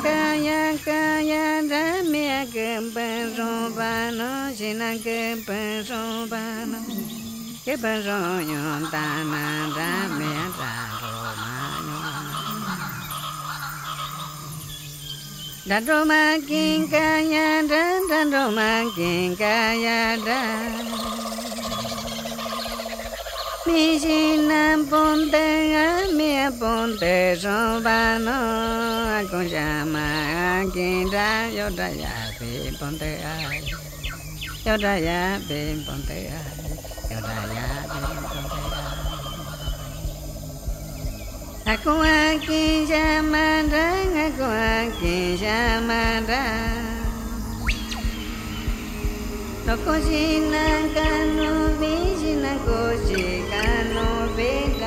kaya kaya ramya keberobano jina keberobano keberonyon tanah ramya daromano daroma kaya dan daroma kaya dan mi si nam pon te a mi a pon te so ba no a con cha ma a kin da yo da ya bi pon te a yo da ya bi pon te a yo da ya bi pon te a a con a kin cha ma da a con a kin cha ma da no ko si na ka verde.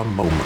A moment.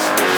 Podcast.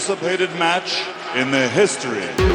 Anticipated match in the history.